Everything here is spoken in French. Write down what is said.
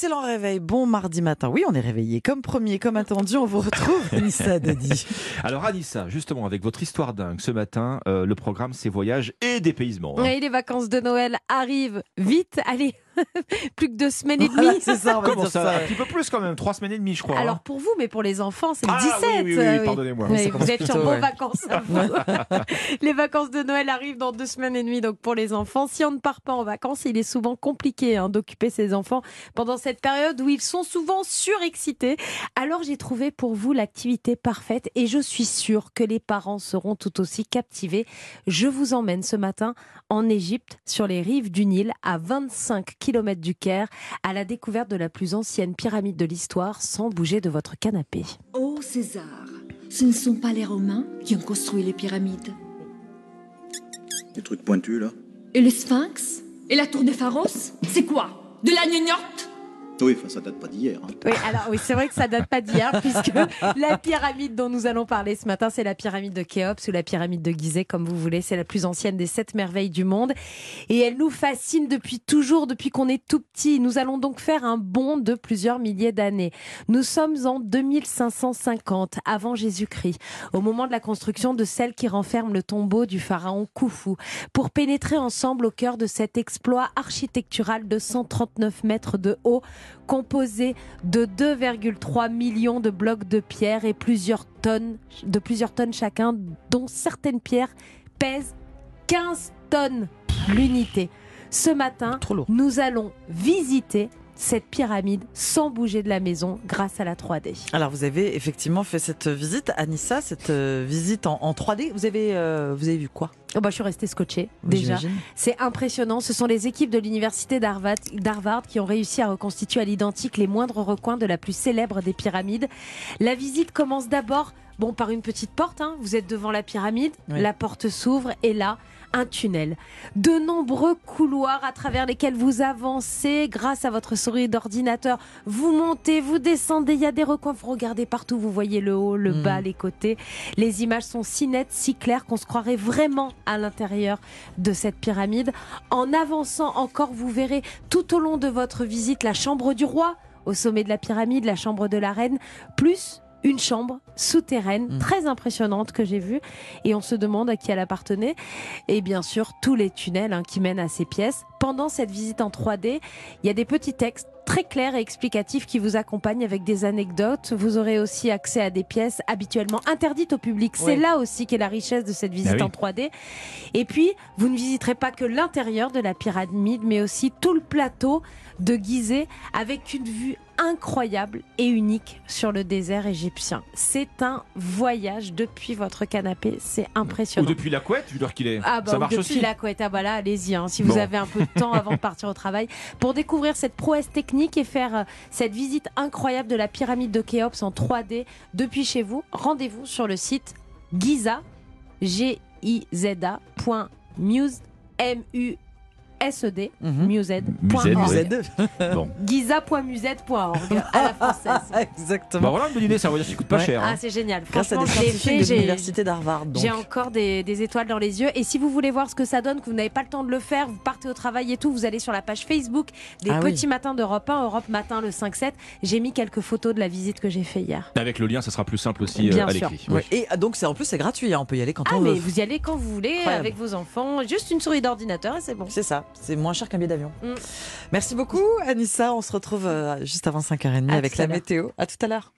Excellent réveil, bon mardi matin. Oui, on est réveillé comme premier, comme attendu. On vous retrouve, Anissa Dadi. Alors Anissa, justement, avec votre histoire dingue ce matin, euh, le programme c'est voyages et dépaysement. hein. Et les vacances de Noël arrivent vite. Allez, plus que deux semaines et demie. c'est ça, on va Comment dire ça, ça. Un petit peu plus quand même, trois semaines et demie je crois. hein. Alors pour vous, mais pour les enfants, c'est le Ah, 17. oui, oui, oui, euh, pardonnez-moi. Oui, Ça vous êtes sur vos ouais. vacances. à vous. les vacances de Noël arrivent dans deux semaines et demie, donc pour les enfants. Si on ne part pas en vacances, il est souvent compliqué hein, d'occuper ses enfants pendant cette période où ils sont souvent surexcités. Alors j'ai trouvé pour vous l'activité parfaite et je suis sûre que les parents seront tout aussi captivés. Je vous emmène ce matin en Égypte, sur les rives du Nil, à 25 km du Caire, à la découverte de la plus ancienne pyramide de l'histoire, sans bouger de votre canapé. Oh César, ce ne sont pas les Romains qui ont construit les pyramides. Des trucs pointus là Et le Sphinx Et la tour des Pharos C'est quoi? De la gnognotte? Oui, enfin ça date pas d'hier. hein. Oui, alors oui, c'est vrai que ça date pas d'hier, puisque la pyramide dont nous allons parler ce matin, c'est la pyramide de Khéops ou la pyramide de Gizeh, comme vous voulez. C'est la plus ancienne des sept merveilles du monde. Et elle nous fascine depuis toujours, depuis qu'on est tout petit. Nous allons donc faire un bond de plusieurs milliers d'années. Nous sommes en 2550 avant Jésus-Christ, au moment de la construction de celle qui renferme le tombeau du pharaon Khufu, pour pénétrer ensemble au cœur de cet exploit architectural de 139 mètres de haut, composé de 2,3 millions de blocs de pierre et plusieurs tonnes, de plusieurs tonnes chacun, dont certaines pierres pèsent 15 tonnes l'unité. Ce matin, nous allons visiter cette pyramide sans bouger de la maison grâce à la 3D. Alors, vous avez effectivement fait cette visite, Anissa, cette euh, visite en, en 3D. Vous avez, euh, vous avez vu quoi? Oh bah, je suis restée scotchée déjà. C'est impressionnant. Ce sont les équipes de l'université d'Harvard d'Harvard qui ont réussi à reconstituer à l'identique les moindres recoins de la plus célèbre des pyramides. La visite commence d'abord bon, par une petite porte. hein. Vous êtes devant la pyramide, Oui. la porte s'ouvre et là, un tunnel. De nombreux couloirs à travers lesquels vous avancez grâce à votre souris d'ordinateur. Vous montez, vous descendez, il y a des recoins. Vous regardez partout, vous voyez le haut, le Mhm. bas, les côtés. Les images sont si nettes, si claires qu'on se croirait vraiment à l'intérieur de cette pyramide. En avançant encore, vous verrez tout au long de votre visite la chambre du roi au sommet de la pyramide, la chambre de la reine, plus une chambre souterraine Mm. très impressionnante que j'ai vue et on se demande à qui elle appartenait et bien sûr tous les tunnels hein, qui mènent à ces pièces. Pendant cette visite en 3D, il y a des petits textes très clairs et explicatifs qui vous accompagnent avec des anecdotes. Vous aurez aussi accès à des pièces habituellement interdites au public. C'est là aussi qu'est la richesse de cette visite Ah oui. en 3D. Et puis, vous ne visiterez pas que l'intérieur de la pyramide, mais aussi tout le plateau de Gizeh avec une vue incroyable et unique sur le désert égyptien. C'est un voyage depuis votre canapé, c'est Ou impressionnant. depuis la couette, vu l'heure qu'il est. Ah bah, ça ou marche depuis aussi. la couette, ah bah là, allez-y, hein, si vous Bon. avez un peu de temps avant de partir au travail, pour découvrir cette prouesse technique et faire euh, cette visite incroyable de la pyramide de Khéops en 3D depuis chez vous, rendez-vous sur le site Giza, g i z A, point muse, m u s d, mused, Mused, point oui. org. Z. Bon. giza.mused.org à la française. Exactement. Bah voilà une bonne idée, c'est un voyage qui coûte pas Ouais. cher. Ah, hein. c'est génial. Grâce à Franchement, des je l'ai scientifiques fait. de j'ai- l'université d'Harvard. J'ai encore des, des étoiles dans les yeux. Et si vous voulez voir ce que ça donne, que vous n'avez pas le temps de le faire, vous partez au travail et tout, vous allez sur la page Facebook des Ah oui. petits matins d'Europe 1, Europe Matin le 5-7. J'ai mis quelques photos de la visite que j'ai fait hier. Avec le lien, ça sera plus simple aussi euh, Bien à sûr. l'écrit. Ouais. Et ah, donc, c'est en plus, c'est gratuit. hein, On peut y aller quand Ah, on mais veut. vous y allez quand vous voulez, Incroyable. avec vos enfants. Juste une souris d'ordinateur et c'est bon. C'est ça, c'est moins cher qu'un billet d'avion. Mm. Merci beaucoup, Anissa. On se retrouve euh, juste avant 5h30 À avec la météo. À tout à l'heure.